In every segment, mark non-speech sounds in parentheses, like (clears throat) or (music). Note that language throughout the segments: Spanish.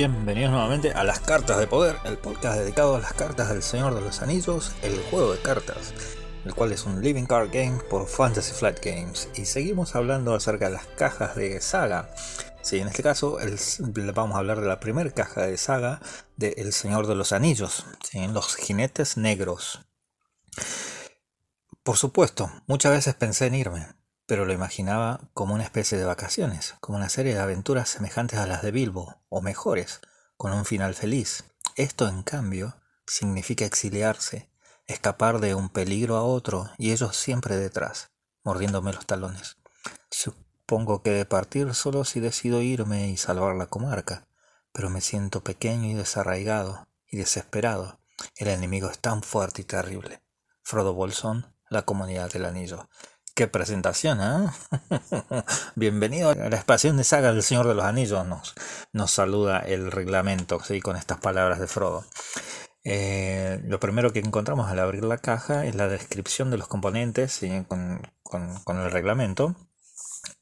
Bienvenidos nuevamente a Las Cartas de Poder, el podcast dedicado a las cartas del Señor de los Anillos, el juego de cartas, el cual es un living card game por Fantasy Flight Games. Y seguimos hablando acerca de las cajas de saga. Sí, en este caso vamos a hablar de la primera caja de saga de El Señor de los Anillos, los jinetes negros. Por supuesto, muchas veces pensé en irme, pero lo imaginaba como una especie de vacaciones, como una serie de aventuras semejantes a las de Bilbo, o mejores, con un final feliz. Esto, en cambio, significa exiliarse, escapar de un peligro a otro y ellos siempre detrás, mordiéndome los talones. Supongo que de partir solo si decido irme y salvar la comarca, pero me siento pequeño y desarraigado y desesperado. El enemigo es tan fuerte y terrible. Frodo Bolsón, la comunidad del anillo. Qué presentación, ¿eh? (laughs) Bienvenido a la expansión de saga del Señor de los Anillos. Nos, nos saluda el reglamento, ¿sí? Con estas palabras de Frodo. Eh, lo primero que encontramos al abrir la caja es la descripción de los componentes con, con, el reglamento.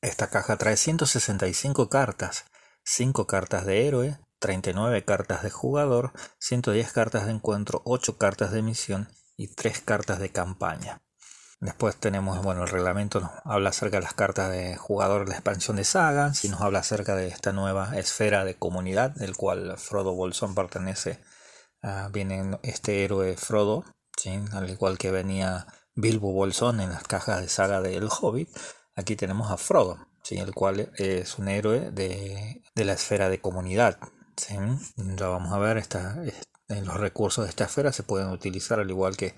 Esta caja trae 165 cartas, 5 cartas de héroe, 39 cartas de jugador, 110 cartas de encuentro, 8 cartas de misión y 3 cartas de campaña. Después tenemos, bueno, el reglamento nos habla acerca de las cartas de jugador de la expansión de Saga, si nos habla acerca de esta nueva esfera de comunidad, del cual Frodo Bolsón pertenece. Uh, viene este héroe Frodo, al igual que venía Bilbo Bolsón en las cajas de saga de El Hobbit. Aquí tenemos a Frodo, el cual es un héroe de, la esfera de comunidad. Ya vamos a ver, esta, los recursos de esta esfera se pueden utilizar al igual que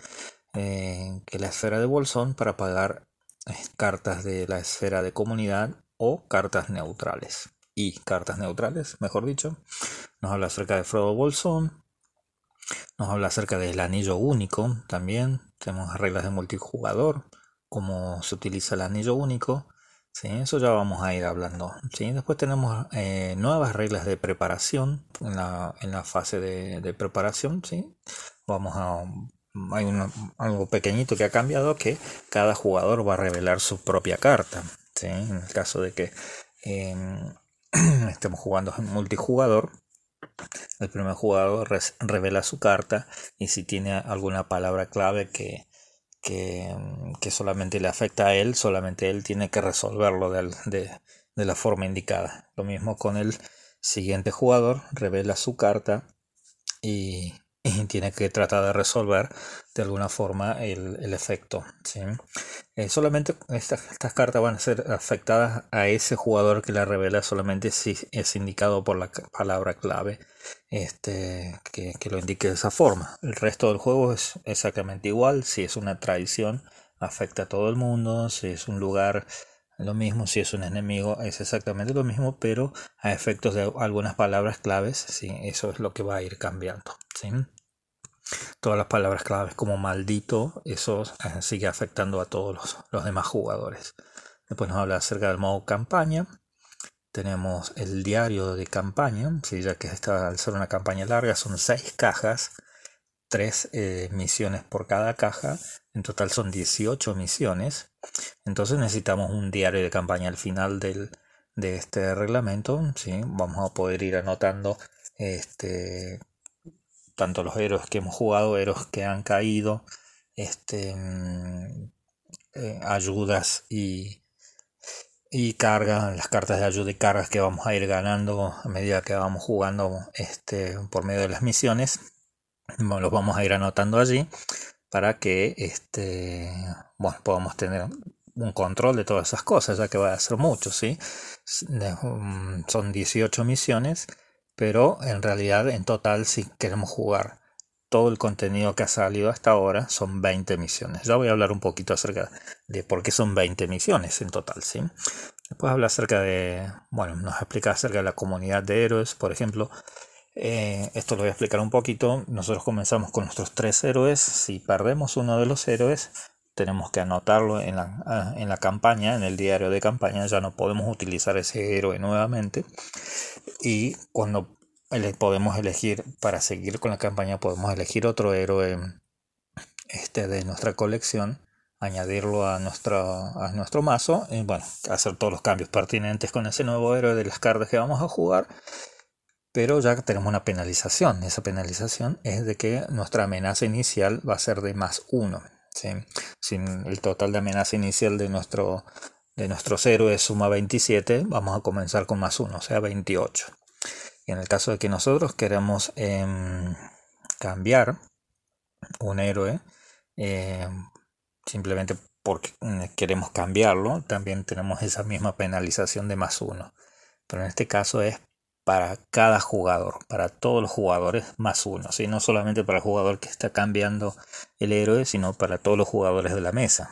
que la esfera de bolsón para pagar eh, cartas de la esfera de comunidad o cartas neutrales. Y cartas neutrales, mejor dicho. Nos habla acerca de Frodo Bolsón. Nos habla acerca del anillo único también. Tenemos reglas de multijugador. Cómo se utiliza el anillo único. ¿sí? Eso ya vamos a ir hablando. ¿sí? Después tenemos eh, nuevas reglas de preparación en la, en la fase de, de preparación. ¿sí? Vamos a hay algo pequeñito que ha cambiado que cada jugador va a revelar su propia carta. En el caso de que em, (clears throat) estemos jugando en multijugador, el primer jugador revela su carta y si tiene alguna palabra clave que, que, solamente le afecta a él, solamente él tiene que resolverlo de, de la forma indicada. Lo mismo con el siguiente jugador, revela su carta y (laughs) tiene que tratar de resolver de alguna forma el, efecto. Eh, solamente estas, cartas van a ser afectadas a ese jugador que la revela solamente si es indicado por la palabra clave este, que, lo indique de esa forma. El resto del juego es exactamente igual. Si es una traición, afecta a todo el mundo. Si es un lugar lo mismo si es un enemigo, es exactamente lo mismo, pero a efectos de algunas palabras claves, ¿sí? eso es lo que va a ir cambiando. ¿sí? Todas las palabras claves como maldito, eso eh, sigue afectando a todos los, demás jugadores. Después nos habla acerca del modo campaña. Tenemos el diario de campaña, ¿sí? ya que esta, al ser una campaña larga son seis cajas, tres eh, misiones por cada caja, en total son 18 misiones. Entonces necesitamos un diario de campaña al final del, de este reglamento. ¿sí? Vamos a poder ir anotando este, tanto los héroes que hemos jugado, héroes que han caído, este, mm, eh, ayudas y, y cargas, las cartas de ayuda y cargas que vamos a ir ganando a medida que vamos jugando este, por medio de las misiones. Los vamos a ir anotando allí para que este, bueno, podamos tener un control de todas esas cosas, ya que va a ser mucho, ¿sí? Mm, son 18 misiones, pero en realidad en total si queremos jugar todo el contenido que ha salido hasta ahora son 20 misiones. Ya voy a hablar un poquito acerca de por qué son 20 misiones en total, ¿sí? Después habla acerca de, bueno, nos explica acerca de la comunidad de héroes, por ejemplo, eh, esto lo voy a explicar un poquito. Nosotros comenzamos con nuestros tres héroes. Si perdemos uno de los héroes, tenemos que anotarlo en la, ah, en la campaña, en el diario de campaña. Ya no podemos utilizar ese héroe nuevamente. Y cuando podemos elegir, para seguir con la campaña, podemos elegir otro héroe este, de nuestra colección añadirlo a nuestro, a nuestro mazo y bueno, hacer todos los cambios pertinentes con ese nuevo héroe de las cartas que vamos a jugar pero ya tenemos una penalización. Esa penalización es de que nuestra amenaza inicial va a ser de más 1. Si el total de amenaza inicial de nuestro, de nuestros héroes suma 27, vamos a comenzar con más 1, o sea 28. Y en el caso de que nosotros queramos em, cambiar un héroe, em, simplemente porque mm, queremos cambiarlo, también tenemos esa misma penalización de más 1. Pero en este caso es para cada jugador, para todos los jugadores más uno, no solamente para el jugador que está cambiando el héroe, sino para todos los jugadores de la mesa.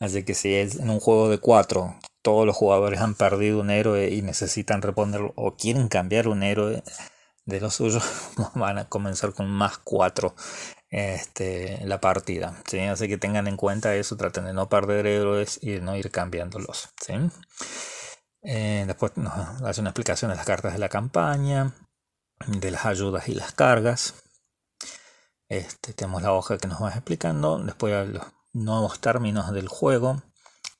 Así que si es en un juego de cuatro, todos los jugadores han perdido un héroe y necesitan responderlo o quieren cambiar un héroe de los suyos, (laughs) van a comenzar con más cuatro este, la partida. Así que tengan en cuenta eso, traten de no perder héroes y de no ir cambiándolos. ¿sí? Eh, después nos hace una explicación de las cartas de la campaña, de las ayudas y las cargas. Este, tenemos la hoja que nos va explicando. Después los nuevos términos del juego.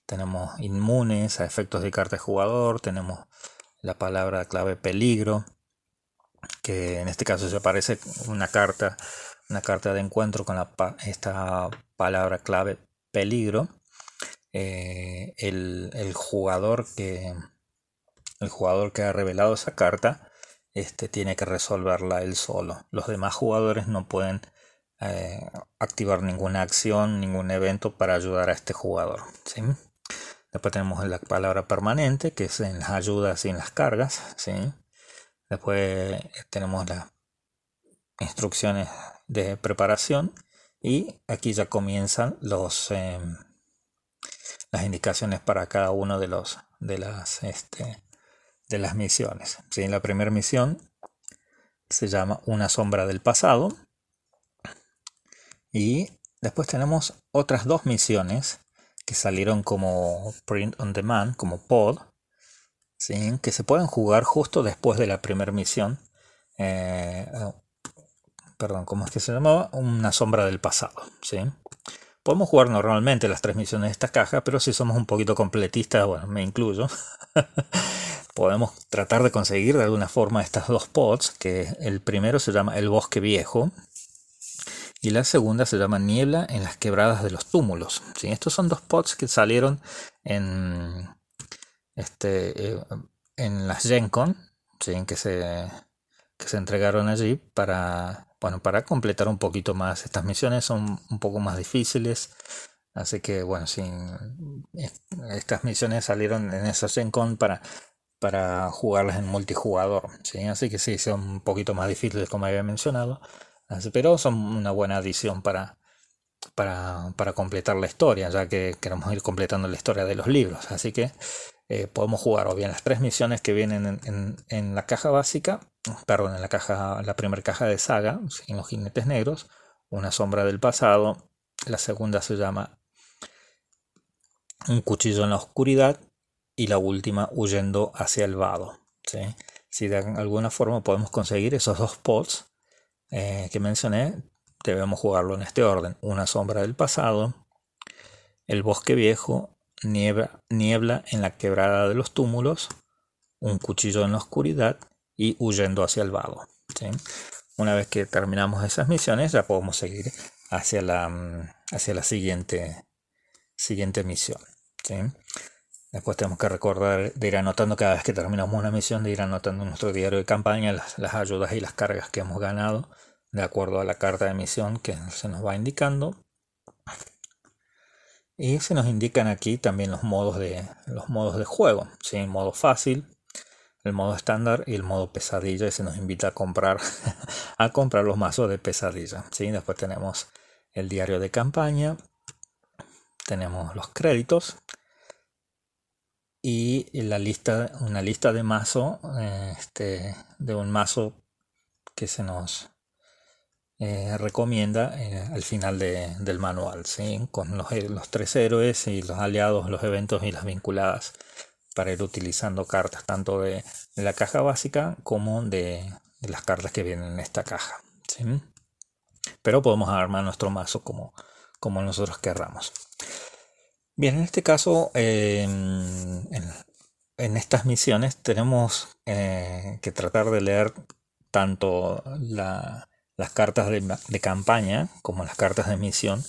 Tenemos inmunes a efectos de carta de jugador. Tenemos la palabra clave peligro. Que en este caso se aparece una carta, una carta de encuentro con esta palabra clave peligro. Eh, el, jugador que, el jugador que ha revelado esa carta este, tiene que resolverla él solo. Los demás jugadores no pueden eh, activar ninguna acción, ningún evento para ayudar a este jugador. ¿sí? Después tenemos la palabra permanente, que es en las ayudas y en las cargas. ¿sí? Después tenemos las instrucciones de preparación y aquí ya comienzan los, em, las indicaciones para cada uno de los de las este, de las misiones. ¿sí? La primera misión se llama Una sombra del pasado. Y después tenemos otras dos misiones que salieron como print on demand, como pod, ¿sí? que se pueden jugar justo después de la primera misión. Eh, perdón, ¿cómo es que se llamaba? Una sombra del pasado. ¿sí? Podemos jugar normalmente las tres misiones de esta caja, pero si somos un poquito completistas, bueno, me incluyo. (laughs) podemos tratar de conseguir de alguna forma estas dos pods, que el primero se llama El Bosque Viejo y la segunda se llama Niebla en las Quebradas de los Túmulos. ¿sí? Estos son dos pods que salieron en, este, eh, en las GenCon, ¿sí? que, se, que se entregaron allí para, bueno, para completar un poquito más. Estas misiones son un poco más difíciles. Así que bueno, sí, estas misiones salieron en esa GenCon para para jugarlas en multijugador. ¿sí? Así que sí, son un poquito más difíciles como había mencionado, pero son una buena adición para, para, completar la historia, ya que queremos ir completando la historia de los libros. Así que eh, podemos jugar o bien las tres misiones que vienen en, la caja básica, perdón, en la caja, la primera caja de saga, en los jinetes negros, una sombra del pasado, la segunda se llama un cuchillo en la oscuridad y la última huyendo hacia el vado. Si de alguna forma podemos conseguir esos dos pods eh, que mencioné, debemos jugarlo en este orden. Una sombra del pasado, el bosque viejo, niebla en la quebrada de los túmulos, un cuchillo en la oscuridad y huyendo hacia el vado. Una vez que terminamos esas misiones ya podemos seguir hacia la, mm, hacia la siguiente, siguiente misión. Después tenemos que recordar de ir anotando cada vez que terminamos una misión, de ir anotando en nuestro diario de campaña las, ayudas y las cargas que hemos ganado, de acuerdo a la carta de misión que se nos va indicando. Y se nos indican aquí también los modos de, los modos de juego, ¿sí? modo fácil, el modo estándar y el modo pesadilla. Y se nos invita a comprar, (laughs) a comprar los mazos de pesadilla. ¿sí? Después tenemos el diario de campaña, tenemos los créditos y la lista, una lista de mazo, este, de un mazo que se nos eh, recomienda eh, al final del manual, ¿sí? con los, los, tres héroes y los aliados, los eventos y las vinculadas para ir utilizando cartas tanto de, la caja básica como de, las cartas que vienen en esta caja. ¿sí? Pero podemos armar nuestro mazo como, como nosotros querramos. Bien, en este caso, em, en estas misiones tenemos eh, que tratar de leer tanto las cartas de, campaña como las cartas de misión,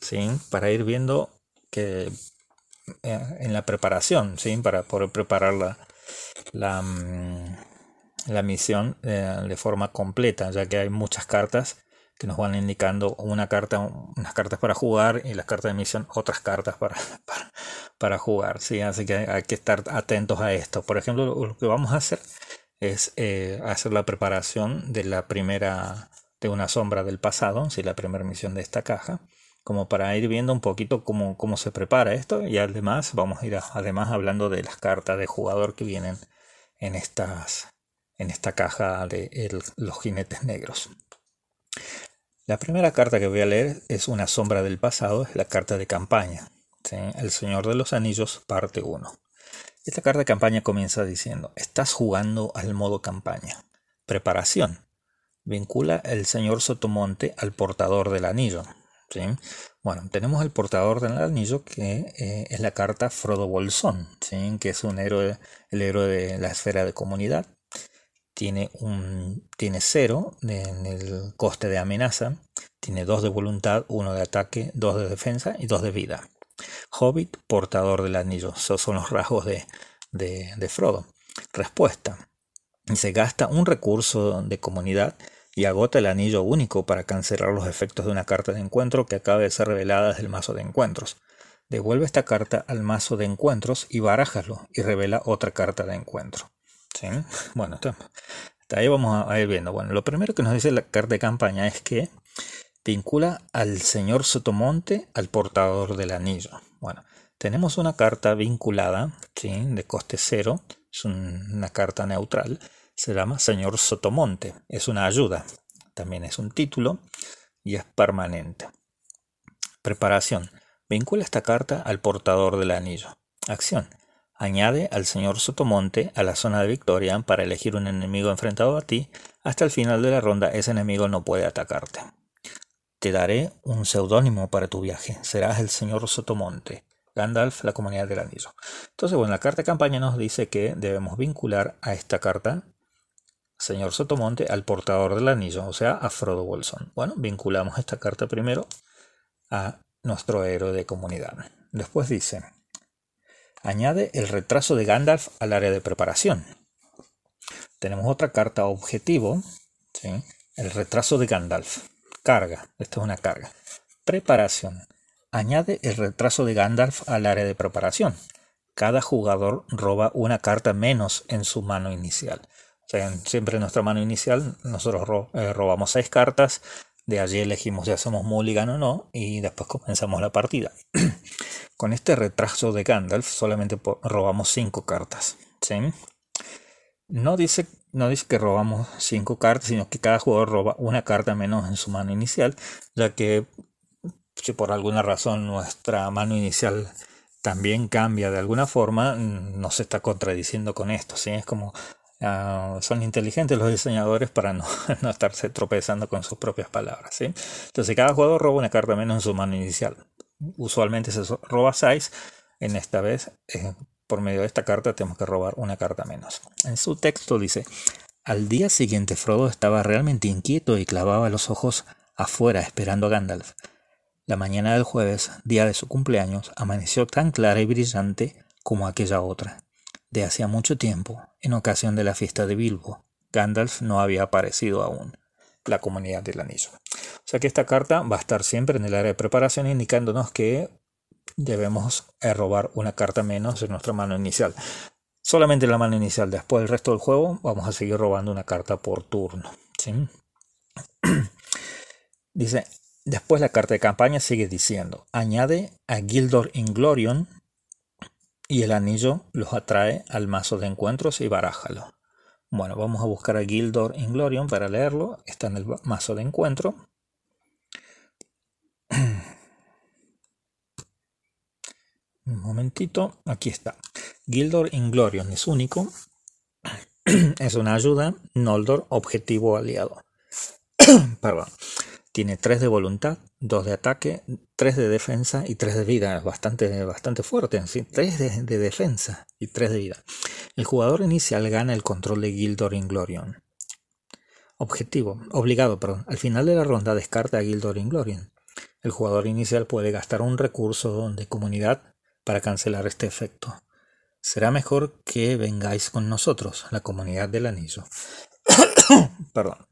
¿sí? para ir viendo que eh, en la preparación, ¿sí? para poder preparar la, la, mm, misión eh, de forma completa, ya que hay muchas cartas que nos van indicando una carta, unas cartas para jugar y las cartas de misión otras cartas para, (laughs) para, jugar. ¿sí? Así que hay, que estar atentos a esto. Por ejemplo, lo que vamos a hacer es eh, hacer la preparación de la primera, de una sombra del pasado, ¿sí? la primera misión de esta caja, como para ir viendo un poquito cómo, cómo se prepara esto y además vamos a ir además hablando de las cartas de jugador que vienen en estas en esta caja de los jinetes negros. La primera carta que voy a leer es Una sombra del pasado, es la carta de campaña. El Señor de los Anillos, parte 1. Esta carta de campaña comienza diciendo, estás jugando al modo campaña. Preparación. Vincula el señor Sotomonte al portador del anillo. Bueno, tenemos el portador del anillo que eh, es la carta Frodo Bolsón, que es un héroe, el héroe de la esfera de comunidad tiene, un, tiene cero en el coste de amenaza, tiene dos de voluntad, uno de ataque, dos de defensa y dos de vida. Hobbit, portador del anillo. Esos son los rasgos de, de, Frodo. Respuesta. Se gasta un recurso de comunidad y agota el anillo único para cancelar los efectos de una carta de encuentro que acaba de ser revelada desde el mazo de encuentros. Devuelve esta carta al mazo de encuentros y barájalo y revela otra carta de encuentro. (laughs) Bueno, hasta ahí vamos a ir viendo. Bueno, lo primero que nos dice la carta de campaña es que vincula al señor Sotomonte al portador del anillo. Bueno, tenemos una carta vinculada, ¿sí? de coste cero, es una carta neutral, se llama señor Sotomonte, es una ayuda, también es un título y es permanente. Preparación. Vincula esta carta al portador del anillo. Acción. Añade al señor Sotomonte a la zona de victoria para elegir un enemigo enfrentado a ti. Hasta el final de la ronda ese enemigo no puede atacarte. Te daré un seudónimo para tu viaje. Serás el señor Sotomonte. Gandalf, la comunidad del anillo. Entonces, bueno, la carta de campaña nos dice que debemos vincular a esta carta, señor Sotomonte, al portador del anillo, o sea, a Frodo Bolson. Bueno, vinculamos esta carta primero a nuestro héroe de comunidad. Después dice, Añade el retraso de Gandalf al área de preparación. Tenemos otra carta objetivo, el retraso de Gandalf. Carga, esta es una carga. Preparación. Añade el retraso de Gandalf al área de preparación. Cada jugador roba una carta menos en su mano inicial. Siempre en nuestra mano inicial nosotros eh, robamos seis cartas, de allí elegimos si hacemos mulligan o no y después comenzamos la partida. (clears throat) Con este retraso de Gandalf solamente robamos 5 cartas. No, dice, no dice que robamos 5 cartas, sino que cada jugador roba una carta menos en su mano inicial, ya que si por alguna razón nuestra mano inicial también cambia de alguna forma, no se está contradiciendo con esto. ¿sí? Es como ah, son inteligentes los diseñadores para no, (laughs) no, estarse tropezando con sus propias palabras. ¿sí? Entonces cada jugador roba una carta menos en su mano inicial usualmente se roba 6. En esta vez, eh, por medio de esta carta, tenemos que robar una carta menos. En su texto dice, al día siguiente Frodo estaba realmente inquieto y clavaba los ojos afuera esperando a Gandalf. La mañana del jueves, día de su cumpleaños, amaneció tan clara y brillante como aquella otra. De hacía mucho tiempo, en ocasión de la fiesta de Bilbo, Gandalf no había aparecido aún. La comunidad del anillo. O sea que esta carta va a estar siempre en el área de preparación indicándonos que debemos eh, robar una carta menos de nuestra mano inicial. Solamente la mano inicial. Después del resto del juego vamos a seguir robando una carta por turno. (clears throat) Dice, después la carta de campaña sigue diciendo, añade a Gildor Inglorion y el anillo los atrae al mazo de encuentros y barájalo. Bueno, vamos a buscar a Gildor Inglorion para leerlo. Está en el mazo de encuentro. (clears throat) Un momentito, aquí está. Gildor Inglorion es único. (clears throat) es una ayuda. Noldor, objetivo aliado. (clears throat) Perdón. Tiene 3 de voluntad, 2 de ataque, 3 de defensa y 3 de vida. Bastante, bastante fuerte. ¿sí? 3 de, de, defensa y 3 de vida. El jugador inicial gana el control de Gildor Inglorion. Objetivo. Obligado, perdón. Al final de la ronda descarta a Gildor Inglorion. El jugador inicial puede gastar un recurso de comunidad para cancelar este efecto. Será mejor que vengáis con nosotros, la comunidad del anillo. (coughs) perdón.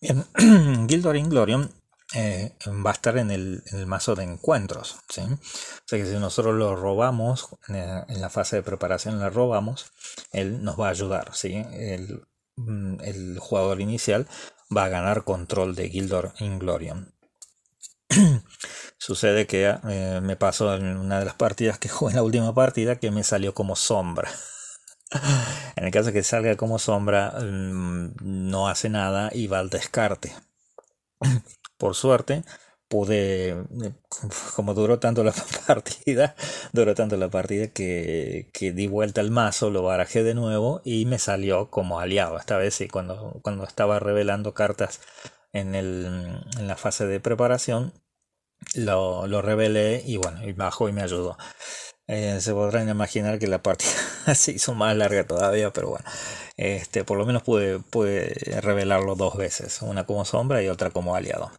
Bien, (coughs) Gildor Inglorion eh, va a estar en el, mazo de encuentros. O sea que si nosotros lo robamos, eh, en la fase de preparación lo robamos, él nos va a ayudar. ¿sí? El, mm, jugador inicial va a ganar control de Gildor Inglorion. (clears throat) Sucede que eh, me pasó en una de las partidas que (laughs) jugué en la última partida que me salió como sombra. (laughs) En el caso de que salga como sombra, mm, no hace nada y va al descarte. (clears throat) Por suerte, pude, eh, (laughs) como duró tanto la (laughs) partida, duró tanto la partida que, que, di vuelta al mazo, lo barajé de nuevo y me salió como aliado. Esta vez sí, cuando, cuando estaba revelando cartas en, el, en la fase de preparación, lo, lo revelé y bueno, y bajó y me ayudó. Eh, se podrán imaginar que la partida (laughs) se hizo más larga todavía, pero bueno, este, por lo menos pude, revelarlo dos veces, una como sombra y otra como aliado.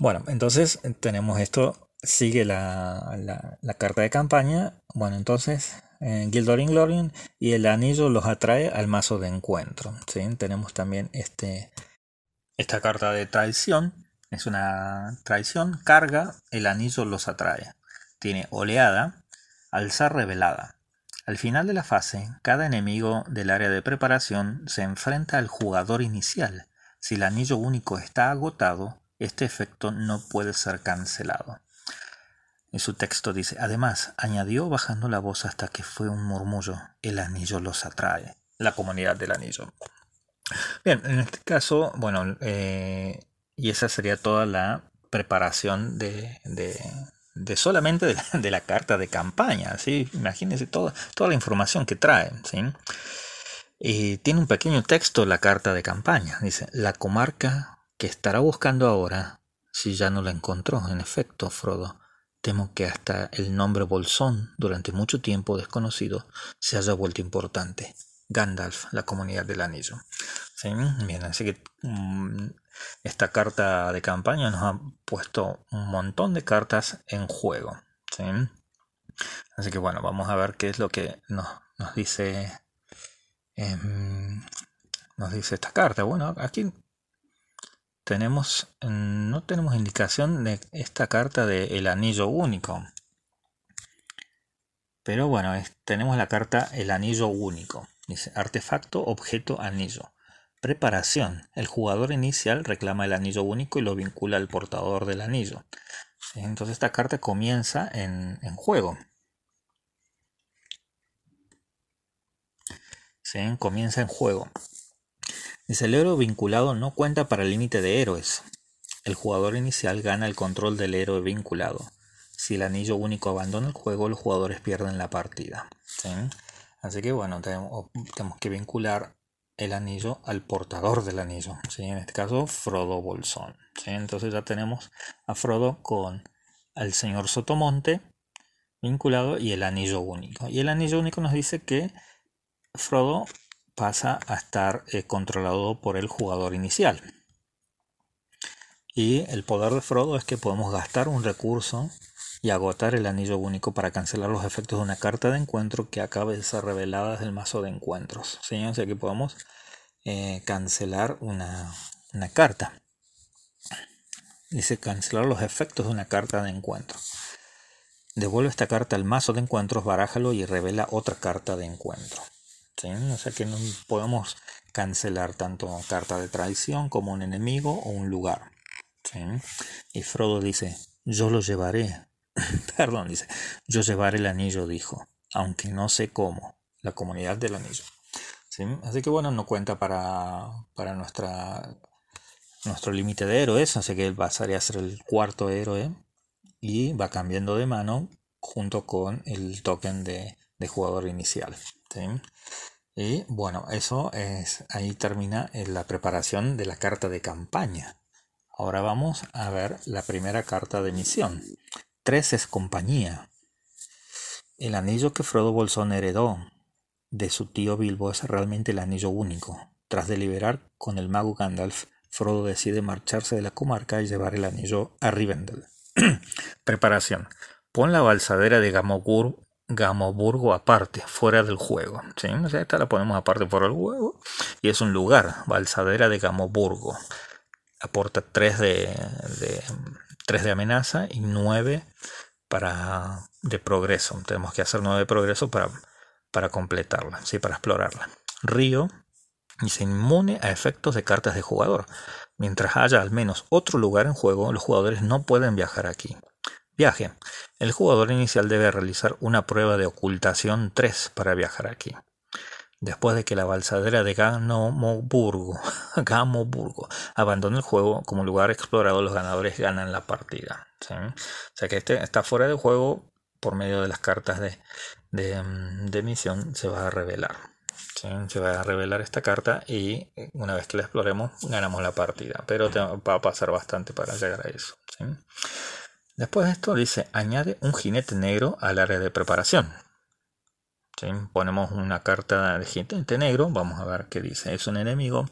Bueno, entonces tenemos esto, sigue la, carta de campaña, bueno, entonces eh, Gildor Inglorion y el anillo los atrae al mazo de encuentro. ¿sí? Tenemos también este, esta carta de traición, es una traición, carga, el anillo los atrae. Tiene oleada, Alzar revelada. Al final de la fase, cada enemigo del área de preparación se enfrenta al jugador inicial. Si el anillo único está agotado, este efecto no puede ser cancelado. En su texto dice, además, añadió bajando la voz hasta que fue un murmullo, el anillo los atrae, la comunidad del anillo. Bien, en este caso, bueno, eh, y esa sería toda la preparación de, de solamente de la, carta de campaña, ¿sí? Imagínense toda, toda la información que trae, ¿sí? Y tiene un pequeño texto la carta de campaña. Dice, la comarca que estará buscando ahora, si ya no la encontró, en efecto, Frodo, temo que hasta el nombre Bolsón, durante mucho tiempo desconocido, se haya vuelto importante. Gandalf, la comunidad del anillo. ¿Sí? Bien, así que mm, esta carta de campaña nos ha puesto un montón de cartas en juego. Así que bueno, vamos a ver qué es lo que nos, dice. Em, nos dice esta carta. Bueno, aquí tenemos. No tenemos indicación de esta carta del el anillo único. Pero bueno, tenemos la carta el anillo único. Dice artefacto, objeto, anillo. Preparación. El jugador inicial reclama el anillo único y lo vincula al portador del anillo. Entonces esta carta comienza en, juego. Comienza en juego. El héroe vinculado no cuenta para el límite de héroes. El jugador inicial gana el control del héroe vinculado. Si el anillo único abandona el juego, los jugadores pierden la partida. Así que bueno, tenemos, que vincular el anillo al portador del anillo, en este caso Frodo Bolsón. Entonces ya tenemos a Frodo con el señor Sotomonte vinculado y el anillo único. Y el anillo único nos dice que Frodo pasa a estar eh, controlado por el jugador inicial. Y el poder de Frodo es que podemos gastar un recurso y agotar el anillo único para cancelar los efectos de una carta de encuentro que acabe de ser revelada desde el mazo de encuentros. ¿sí? O sea que podemos eh, cancelar una, carta. Dice cancelar los efectos de una carta de encuentro. Devuelve esta carta al mazo de encuentros, barájalo y revela otra carta de encuentro. ¿Sí? O sea que no podemos cancelar tanto carta de traición como un enemigo o un lugar. ¿sí? Y Frodo dice, yo lo llevaré (laughs) Perdón, dice, yo llevaré el anillo, dijo, aunque no sé cómo, la comunidad del anillo. Así que bueno, no cuenta para, para nuestra, nuestro límite de héroes, así que él pasaría a ser el cuarto héroe y va cambiando de mano junto con el token de, jugador inicial. Y bueno, eso es, ahí termina la preparación de la carta de campaña. Ahora vamos a ver la primera carta de misión. Tres es compañía. El anillo que Frodo Bolsón heredó de su tío Bilbo es realmente el anillo único. Tras deliberar con el mago Gandalf, Frodo decide marcharse de la comarca y llevar el anillo a Rivendell. (clears throat) Preparación. Pon la balsadera de Gamoburgo aparte, fuera del juego. ¿sí? esta la ponemos aparte por el juego. Y es un lugar, balsadera de Gamoburgo. Aporta 3 de, de, 3 de amenaza y 9 para, de progreso. Tenemos que hacer 9 de progreso para, para completarla, ¿sí? para explorarla. Río se inmune a efectos de cartas de jugador. Mientras haya al menos otro lugar en juego, los jugadores no pueden viajar aquí. Viaje. El jugador inicial debe realizar una prueba de ocultación 3 para viajar aquí. Después de que la balsadera de Gamoburgo, (laughs) abandone el juego como lugar explorado, los ganadores ganan la partida. O sea que este está fuera de juego por medio de las cartas de, de misión se va a revelar. Se va a revelar esta carta y eh, una vez que la exploremos ganamos la partida. Pero va a pasar bastante para llegar a eso. Después de esto dice, añade un jinete negro al área de preparación. Ponemos una carta de jinete negro, vamos a ver qué dice. Es un enemigo,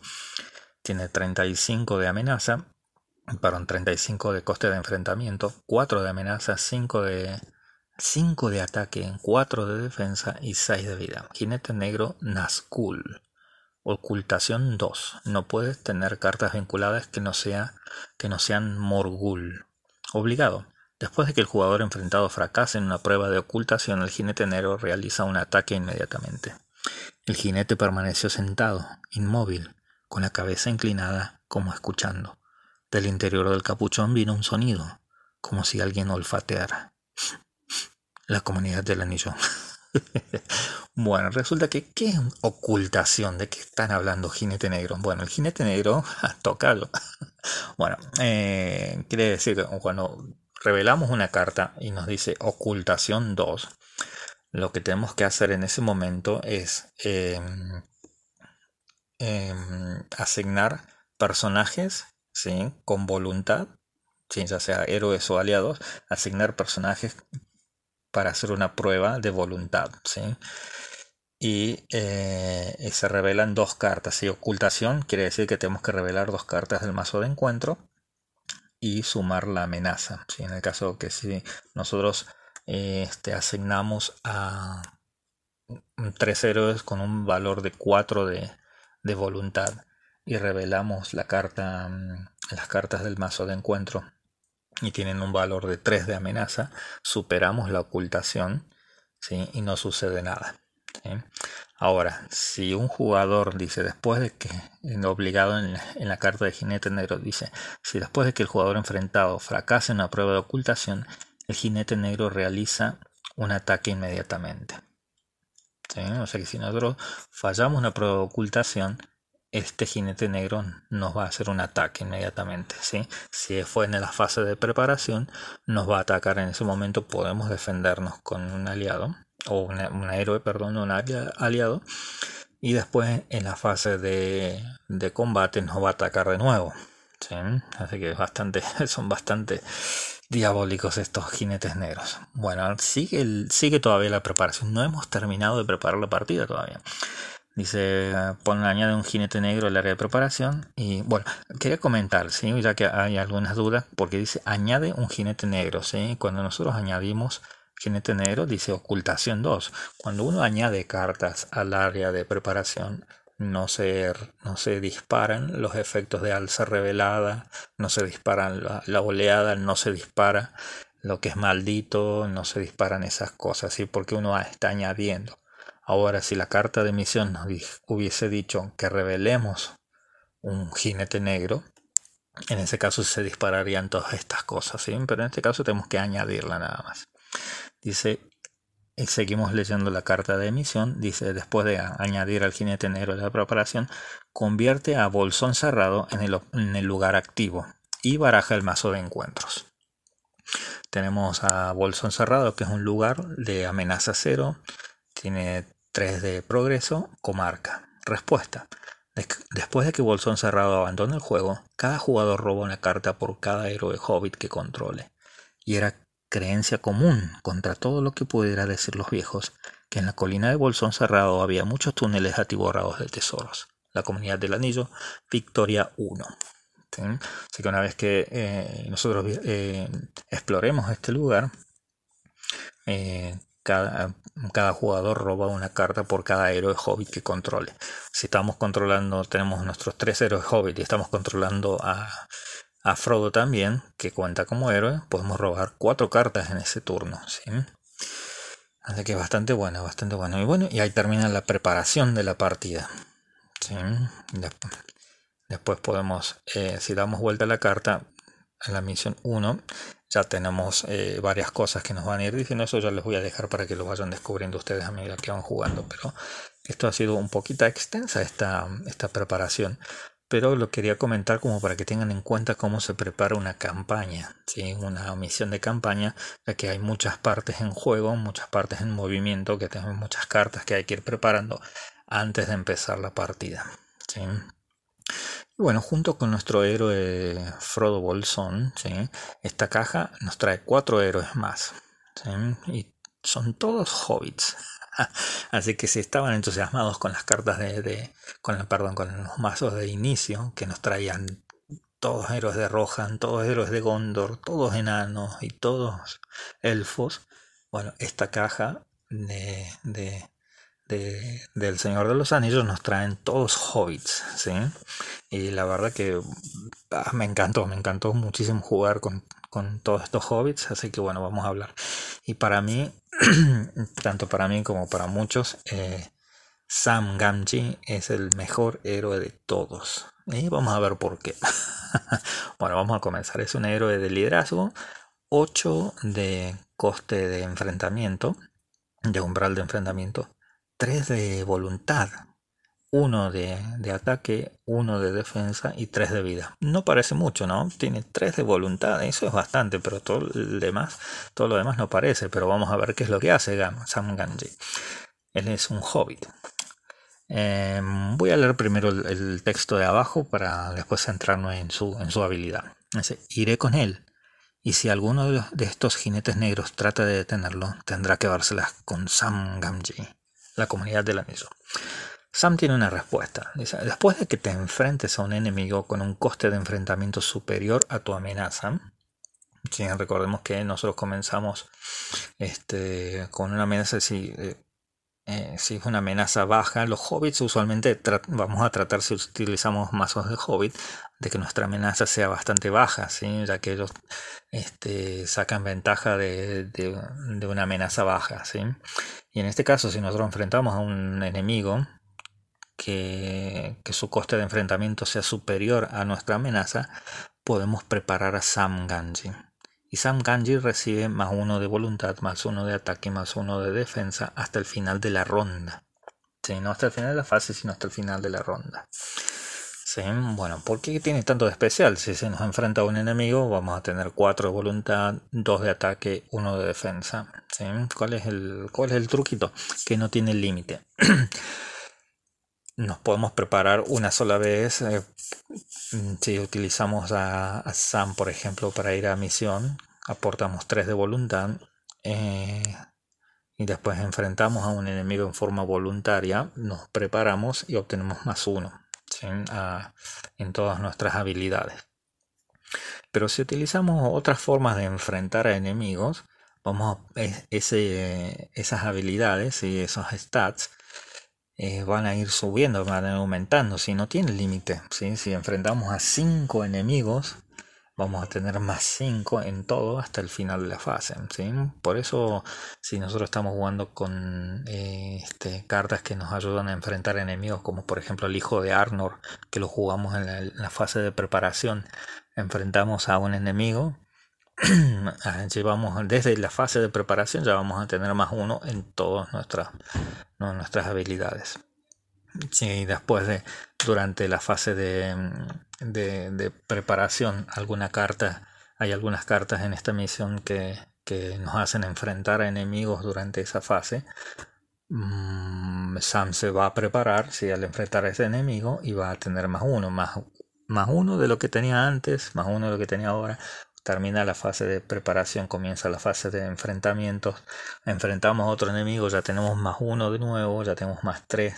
tiene 35 de amenaza, para un 35 de coste de enfrentamiento, 4 de amenaza, 5 de 5 de ataque, 4 de defensa y 6 de vida. Jinete negro Nazgul. Ocultación 2. No puedes tener cartas vinculadas que no, sea, que no sean Morgul. Obligado. Después de que el jugador enfrentado fracase en una prueba de ocultación, el jinete negro realiza un ataque inmediatamente. El jinete permaneció sentado, inmóvil, con la cabeza inclinada, como escuchando. Del interior del capuchón vino un sonido, como si alguien olfateara la comunidad del anillo. (laughs) bueno, resulta que ¿qué ocultación? ¿De qué están hablando jinete negro? Bueno, el jinete negro, (laughs) tocado. (laughs) bueno, eh, quiere decir cuando revelamos una carta y nos dice ocultación 2, lo que tenemos que hacer en ese momento es em, em, asignar personajes ¿sí? con voluntad, ya sea héroes o aliados, asignar personajes para hacer una prueba de voluntad. ¿sí? Y, eh, se revelan dos cartas. y Ocultación quiere decir que tenemos que revelar dos cartas del mazo de encuentro y sumar la amenaza. ¿sí? En el caso que si nosotros este, asignamos a tres héroes con un valor de 4 de, de, voluntad y revelamos la carta, mm, las cartas del mazo de encuentro y tienen un valor de 3 de amenaza, superamos la ocultación ¿sí? y no sucede nada. Ahora, si un jugador dice después de que, obligado en, la carta de jinete negro, dice, si después de que el jugador enfrentado fracase en una prueba de ocultación, el jinete negro realiza un ataque inmediatamente. O sea que si nosotros fallamos una prueba de ocultación, este jinete negro nos va a hacer un ataque inmediatamente. ¿sí? Si fue en la fase de preparación, nos va a atacar en ese momento. Podemos defendernos con un aliado, o un héroe, perdón, un aliado. Y después en la fase de, combate nos va a atacar de nuevo. Así que bastante, (laughs) son bastante diabólicos estos jinetes negros. Bueno, sigue, sigue todavía la preparación. No hemos terminado de preparar la partida todavía. Dice, pon, añade un jinete negro al área de preparación. Y bueno, quería comentar, ¿sí? ya que hay algunas dudas, porque dice, añade un jinete negro. ¿sí? Cuando nosotros añadimos jinete negro, dice ocultación 2. Cuando uno añade cartas al área de preparación, no se, no se disparan los efectos de alza revelada, no se disparan la, la oleada, no se dispara lo que es maldito, no se disparan esas cosas, ¿sí? porque uno está añadiendo. Ahora, si la carta de misión nos hubiese dicho que revelemos un jinete negro, en ese caso se dispararían todas estas cosas, ¿sí? pero en este caso tenemos que añadirla nada más. Dice, y seguimos leyendo la carta de emisión, dice, después de añadir al jinete negro de la preparación, convierte a bolsón cerrado en el, lugar activo y baraja el mazo de encuentros. Tenemos a bolsón cerrado, que es un lugar de amenaza cero, tiene 3 de progreso, comarca. Respuesta. Después de que Bolsón Cerrado abandone el juego, cada jugador roba una carta por cada héroe hobbit que controle. Y era creencia común contra todo lo que pudiera decir los viejos, que en la colina de Bolsón Cerrado había muchos túneles atiborrados de tesoros. La comunidad del anillo, Victoria 1. Así que una vez que eh, nosotros eh, exploremos este lugar, eh, cada, cada, jugador roba una carta por cada héroe hobbit que controle. Si estamos controlando, tenemos nuestros tres héroes hobbit y estamos controlando a, a Frodo también, que cuenta como héroe, podemos robar cuatro cartas en ese turno. ¿sí? Así que bastante bueno, bastante bueno. Y bueno, y ahí termina la preparación de la partida. ¿sí? Después podemos, eh, si damos vuelta a la carta, en la misión 1, ya tenemos eh, varias cosas que nos van a ir diciendo. Eso ya les voy a dejar para que lo vayan descubriendo ustedes a medida que van jugando. Pero esto ha sido un poquito extensa esta, esta preparación. Pero lo quería comentar como para que tengan en cuenta cómo se prepara una campaña, ¿sí? una misión de campaña, ya que hay muchas partes en juego, muchas partes en movimiento, que tenemos muchas cartas que hay que ir preparando antes de empezar la partida. ¿sí? bueno, junto con nuestro héroe Frodo Bolsón, esta caja nos trae cuatro héroes más. Y son todos hobbits. (laughs) Así que si estaban entusiasmados con las cartas de, con perdón, con los mazos de inicio que nos traían todos héroes de Rohan, todos héroes de Gondor, todos enanos y todos elfos, bueno, esta caja de, del Señor de los Anillos nos traen todos hobbits, ¿sí? Y la verdad que ah, me encantó, me encantó muchísimo jugar con, todos estos hobbits, así que bueno, vamos a hablar. Y para mí, (clears throat) tanto para mí como para muchos, eh, Sam Gamgee es el mejor héroe de todos. Y vamos a ver por qué. (laughs) bueno, vamos a comenzar. Es un héroe de liderazgo, 8 de coste de enfrentamiento, de umbral de enfrentamiento, 3 de voluntad, 1 de, ataque, 1 de defensa y 3 de vida. No parece mucho, ¿no? Tiene 3 de voluntad, eso es bastante, pero todo, demás, todo lo demás no parece. Pero vamos a ver qué es lo que hace Sam Ganji. Él es un hobbit. Em, voy a leer primero el, texto de abajo para después centrarnos en su, en su habilidad. Dice, iré con él. Y si alguno de, de estos jinetes negros trata de detenerlo, tendrá que dárselas con Sam Gamgee la comunidad del anillo. Sam tiene una respuesta. Después de que te enfrentes a un enemigo con un coste de enfrentamiento superior a tu amenaza, recordemos que nosotros comenzamos este, con una amenaza, si, eh, eh, si es una amenaza baja, los hobbits usualmente vamos a tratar, si utilizamos mazos de hobbit, de que nuestra amenaza sea bastante baja, ¿sí? ya que ellos este, sacan ventaja de, de, una amenaza baja. ¿sí? Y en este caso, si nosotros enfrentamos a un enemigo que, que su coste de enfrentamiento sea superior a nuestra amenaza, podemos preparar a Sam Ganji. Y Sam Ganji recibe más uno de voluntad, más uno de ataque, más uno de defensa hasta el final de la ronda. Sí, no hasta el final de la fase, sino hasta el final de la ronda. Bueno, ¿por qué tiene tanto de especial? Si se nos enfrenta a un enemigo, vamos a tener 4 de voluntad, 2 de ataque, 1 de defensa. ¿Cuál, es el, ¿Cuál es el truquito? Que no tiene límite. (clears throat) nos podemos preparar una sola vez. Eh, si utilizamos a, Sam, por ejemplo, para ir a misión, aportamos 3 de voluntad. Eh, y después enfrentamos a un enemigo en forma voluntaria, nos preparamos y obtenemos más 1 en todas nuestras habilidades. Pero si utilizamos otras formas de enfrentar a enemigos, vamos ese, esas habilidades y esos stats eh, van a ir subiendo, van a ir aumentando, si no tiene límite. Si enfrentamos a 5 enemigos, vamos a tener más 5 en todo hasta el final de la fase. ¿sí? Por eso, si nosotros estamos jugando con eh, este, cartas que nos ayudan a enfrentar enemigos, como por ejemplo el hijo de Arnor, que lo jugamos en la, fase de preparación, enfrentamos a un enemigo. (clears throat) Ah, llevamos desde la fase de preparación ya vamos a tener más uno en todas nuestras, nuestras habilidades. Sí, después de durante la fase de, de, preparación alguna carta, hay algunas cartas en esta misión que, nos hacen enfrentar a enemigos durante esa fase. Mm, Sam se va a preparar si al enfrentar a ese enemigo y va a tener más uno, más, más uno de lo que tenía antes, más uno de lo que tenía ahora. Termina la fase de preparación, comienza la fase de enfrentamientos. Enfrentamos a otro enemigo, ya tenemos más uno de nuevo, ya tenemos más tres.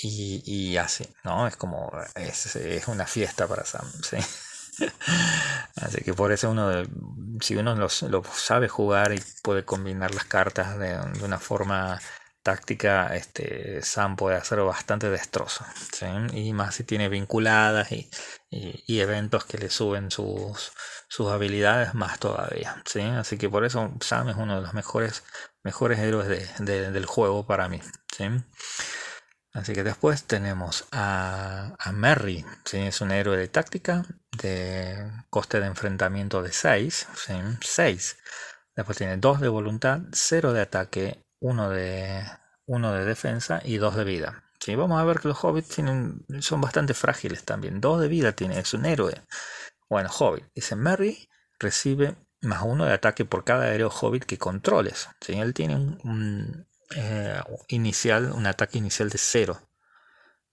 Y, y así, ¿no? Es como, es, es una fiesta para Sam, ¿sí? (laughs) Así que por eso uno, si uno lo, sabe jugar y puede combinar las cartas de, una forma táctica, este, Sam puede hacer bastante destrozo. Y más si tiene vinculadas y, eventos que le suben sus, sus habilidades, más todavía. ¿sí? Así que por eso Sam es uno de los mejores, mejores héroes del juego para mí. ¿sí? Así que después tenemos a, a Merry, ¿sí? es un héroe de táctica, de coste de enfrentamiento de 6, 6. Después tiene 2 de voluntad, 0 de ataque, 1 de, 1 de defensa y 2 de vida. ¿sí? Vamos a ver que los hobbits tienen, son bastante frágiles también. 2 de vida tiene, es un héroe. Bueno, hobbit. Dice Merry recibe más 1 de ataque por cada héroe hobbit que controles. ¿sí? Él tiene un, eh, inicial, un ataque inicial de 0.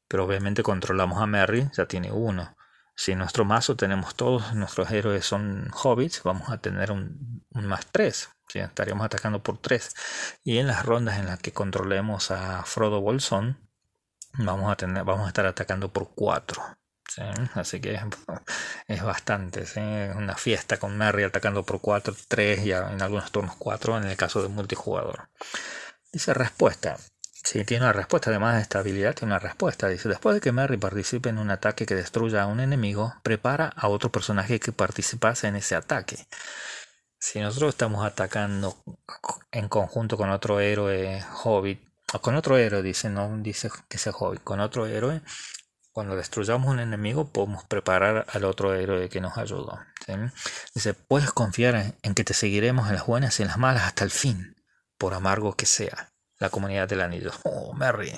Pero obviamente controlamos a Merry, ya tiene 1. Si en nuestro mazo tenemos todos nuestros héroes son hobbits, vamos a tener un, más 3. Estaríamos atacando por 3. Y en las rondas en las que controlemos a Frodo Bolsón, vamos a, tener, vamos a estar atacando por 4. Así que (laughs) es, bastante. Una fiesta con Merry atacando por 4, 3 y en algunos turnos 4 en el caso de multijugador. Dice respuesta. Si tiene una respuesta, además de estabilidad, tiene una respuesta. Dice, después de que Merry participe en un ataque que destruya a un enemigo, prepara a otro personaje que participase en ese ataque. Si nosotros estamos atacando en conjunto con otro héroe hobbit, o con otro héroe, dice, no dice que sea hobbit, con otro héroe, cuando destruyamos un enemigo podemos preparar al otro héroe que nos ayudó. Dice, puedes confiar en que te seguiremos en las buenas y en las malas hasta el fin por amargo que sea. La comunidad del anillo. (laughs) Oh, Merry.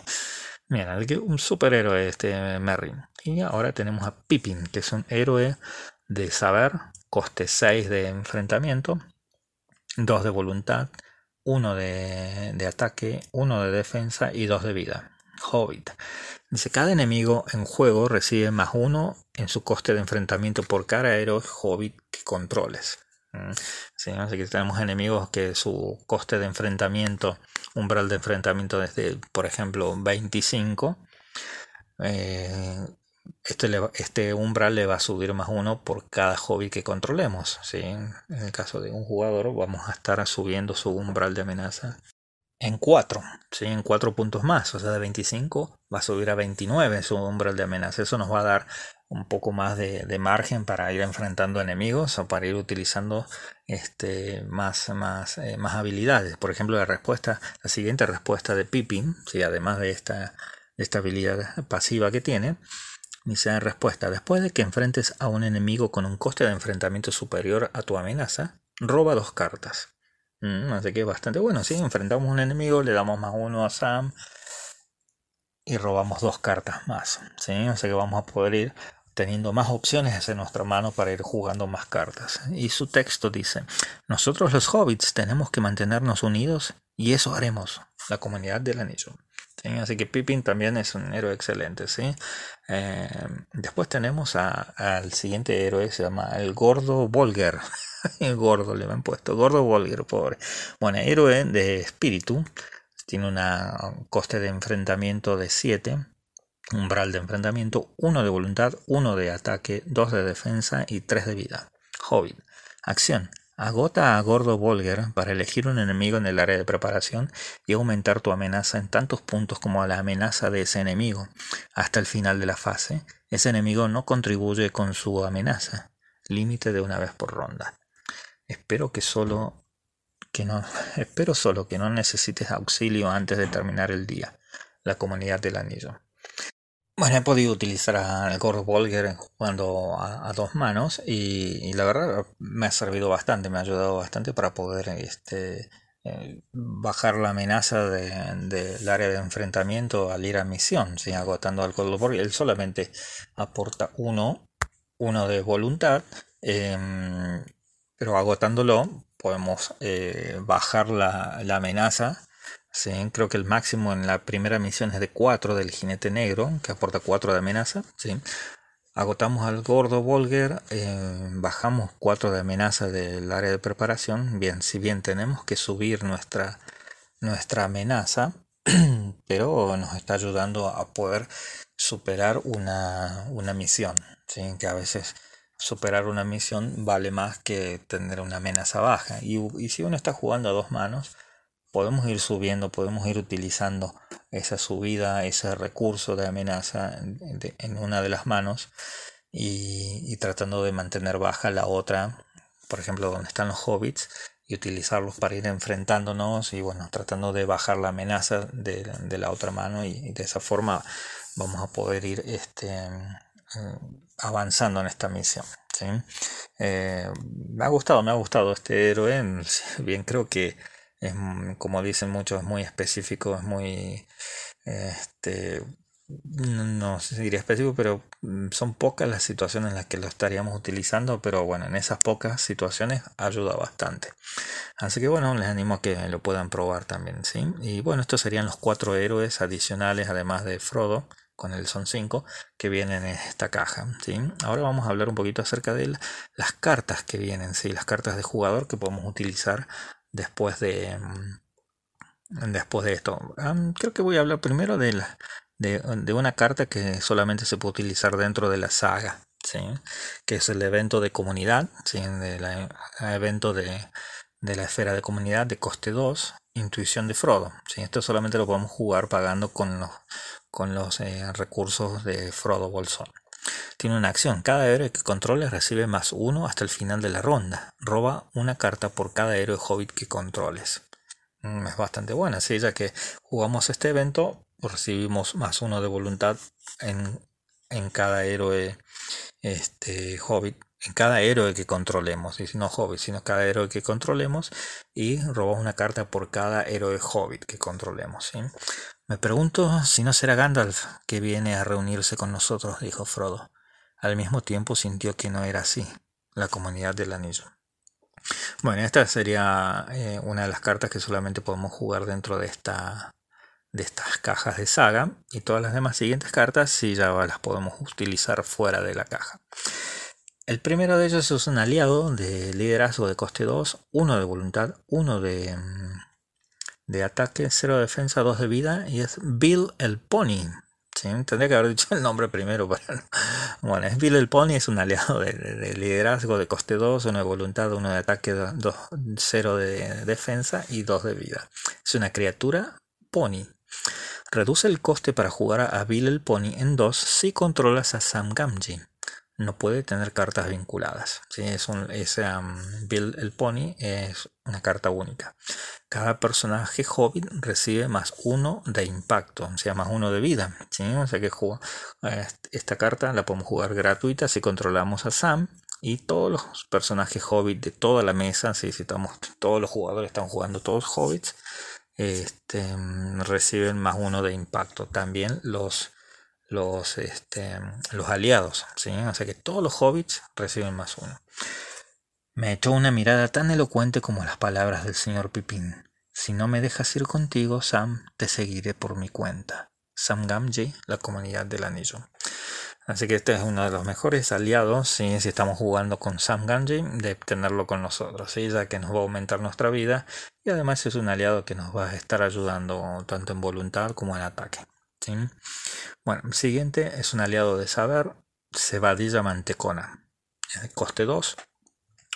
Mira, un superhéroe este Merry. Y ahora tenemos a Pippin, que es un héroe de saber, coste 6 de enfrentamiento, 2 de voluntad, 1 de, de ataque, 1 de defensa y 2 de vida. Hobbit. Dice, cada enemigo en juego recibe más 1 en su coste de enfrentamiento por cada héroe Hobbit que controles. ¿sí? Así que tenemos enemigos que su coste de enfrentamiento, umbral de enfrentamiento desde, por ejemplo, 25. Eh, este, este, umbral le va a subir más uno por cada hobby que controlemos. ¿sí? En el caso de un jugador vamos a estar subiendo su umbral de amenaza en 4, ¿sí? en 4 puntos más, o sea, de 25 va a subir a 29 su umbral de amenaza. Eso nos va a dar un poco más de, margen para ir enfrentando enemigos o para ir utilizando este, más, más, eh, más habilidades. Por ejemplo, la respuesta, la siguiente respuesta de Pippin, ¿sí? además de esta, esta habilidad pasiva que tiene, dice respuesta, después de que enfrentes a un enemigo con un coste de enfrentamiento superior a tu amenaza, roba dos cartas. Mm, así que es bastante bueno, si enfrentamos a un enemigo, le damos más uno a Sam y robamos dos cartas más. ¿sí? O sea que vamos a poder ir teniendo más opciones en nuestra mano para ir jugando más cartas. Y su texto dice, nosotros los hobbits tenemos que mantenernos unidos y eso haremos, la comunidad del anillo. Así que Pippin también es un héroe excelente. ¿sí? Eh, después tenemos al siguiente héroe, se llama el Gordo Volger. (laughs) gordo le han puesto, Gordo Volger, pobre. Bueno, héroe de espíritu, tiene un coste de enfrentamiento de 7 Umbral de enfrentamiento, 1 de voluntad, 1 de ataque, 2 de defensa y 3 de vida. Hobbit. Acción. Agota a Gordo Volger para elegir un enemigo en el área de preparación y aumentar tu amenaza en tantos puntos como a la amenaza de ese enemigo. Hasta el final de la fase, ese enemigo no contribuye con su amenaza. Límite de una vez por ronda. Espero que solo que no (laughs) espero solo que no necesites auxilio antes de terminar el día. La comunidad del anillo. Bueno, he podido utilizar al Gordo Volger jugando a, dos manos y, la verdad me ha servido bastante, me ha ayudado bastante para poder este, eh, bajar la amenaza del de, área de enfrentamiento al ir a misión, ¿sí? agotando al Gordo Volger. Él solamente aporta uno, uno de voluntad, em, pero agotándolo podemos eh, bajar la, la amenaza ¿sí? Creo que el máximo en la primera misión es de 4 del jinete negro, que aporta 4 de amenaza. ¿sí? Agotamos al gordo Volger, eh, bajamos 4 de amenaza del área de preparación. Bien, si bien tenemos que subir nuestra, nuestra amenaza, (clears throat) pero nos está ayudando a poder superar una, una misión. ¿sí? Que a veces superar una misión vale más que tener una amenaza baja. Y, y si uno está jugando a dos manos, podemos ir subiendo, podemos ir utilizando esa subida, ese recurso de amenaza en, una de las manos y, tratando de mantener baja la otra, por ejemplo, donde están los hobbits, y utilizarlos para ir enfrentándonos y bueno, tratando de bajar la amenaza de, la otra mano y, de esa forma vamos a poder ir este, avanzando en esta misión. Eh, me ha gustado, me ha gustado este héroe, (laughs) bien creo que es, como dicen muchos, es muy específico, es muy, este, no sé si diría específico, pero mm, son pocas las situaciones en las que lo estaríamos utilizando, pero bueno, en esas pocas situaciones ayuda bastante. Así que bueno, les animo a que lo puedan probar también, ¿sí? Y bueno, estos serían los cuatro héroes adicionales, además de Frodo, con el son 5, que vienen en esta caja, ¿sí? Ahora vamos a hablar un poquito acerca de las cartas que vienen, ¿sí? Las cartas de jugador que podemos utilizar después de, mm, después de esto. creo que voy a hablar primero de, la, de, una carta que solamente se puede utilizar dentro de la saga, ¿sí? que es el evento de comunidad, ¿sí? el evento de, de, la esfera de comunidad de coste 2, intuición de Frodo. ¿sí? Esto solamente lo podemos jugar pagando con los, con los eh, recursos de Frodo Bolsón. Tiene una acción. Cada héroe que controle recibe más uno hasta el final de la ronda. Roba una carta por cada héroe hobbit que controles. Mm, es bastante buena, ¿sí? ya que jugamos este evento, recibimos más uno de voluntad en, en cada héroe este, hobbit en cada héroe que controlemos, y no hobbit, sino cada héroe que controlemos, y robamos una carta por cada héroe hobbit que controlemos. ¿sí? Me pregunto si no será Gandalf que viene a reunirse con nosotros, dijo Frodo. Al mismo tiempo sintió que no era así, la comunidad del anillo. Bueno, esta sería eh, una de las cartas que solamente podemos jugar dentro de esta de estas cajas de saga y todas las demás siguientes cartas sí ya las podemos utilizar fuera de la caja. El primero de ellos es un aliado de liderazgo de coste 2, uno de voluntad, uno de mm, de ataque, 0 de defensa, 2 de vida y es Bill el Pony. Tendría que haber dicho el nombre primero. (laughs) Bueno, es Bill el Pony, es un aliado de, liderazgo de coste 2, 1 de voluntad, 1 de ataque, 2, 0 de defensa y 2 de vida. Es una criatura Pony. Reduce el coste para jugar a Bill el Pony en 2 si controlas a Sam Gamgee no puede tener cartas vinculadas. ¿sí? Es un, ese Bill el Pony es una carta única. Cada personaje hobbit recibe más uno de impacto, o sea, más uno de vida. ¿sí? O sea que esta carta la podemos jugar gratuita si controlamos a Sam. Y todos los personajes hobbit de toda la mesa, si estamos, todos los jugadores están jugando todos hobbits, este, reciben más uno de impacto. También los los, este, los aliados. ¿sí? Que todos los hobbits reciben más uno. Me echó una mirada tan elocuente como las palabras del señor Pipín. Si no me dejas ir contigo, Sam, te seguiré por mi cuenta. Sam Gamgee, la comunidad del anillo. Así que este es uno de los mejores aliados, ¿sí? si estamos jugando con Sam Gamgee, de tenerlo con nosotros, ¿sí? ya que nos va a aumentar nuestra vida y además es un aliado que nos va a estar ayudando tanto en voluntad como en ataque. Bueno, el siguiente es un aliado de saber, Cebadilla Mantecona. Coste 2,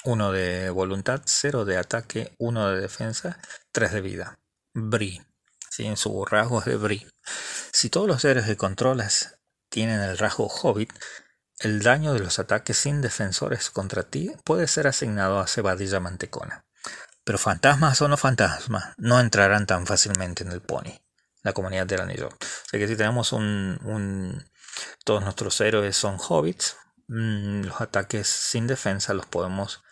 1 de voluntad, 0 de ataque, 1 de defensa, 3 de vida. Bri. ¿sí? En su rasgo es de Bri. Si todos los seres que controlas tienen el rasgo Hobbit, el daño de los ataques sin defensores contra ti puede ser asignado a Cebadilla Mantecona. Pero fantasmas o no fantasmas no entrarán tan fácilmente en el pony la comunidad del anillo. O sea que si tenemos un, todos nuestros héroes son hobbits, mm, los ataques sin defensa los podemos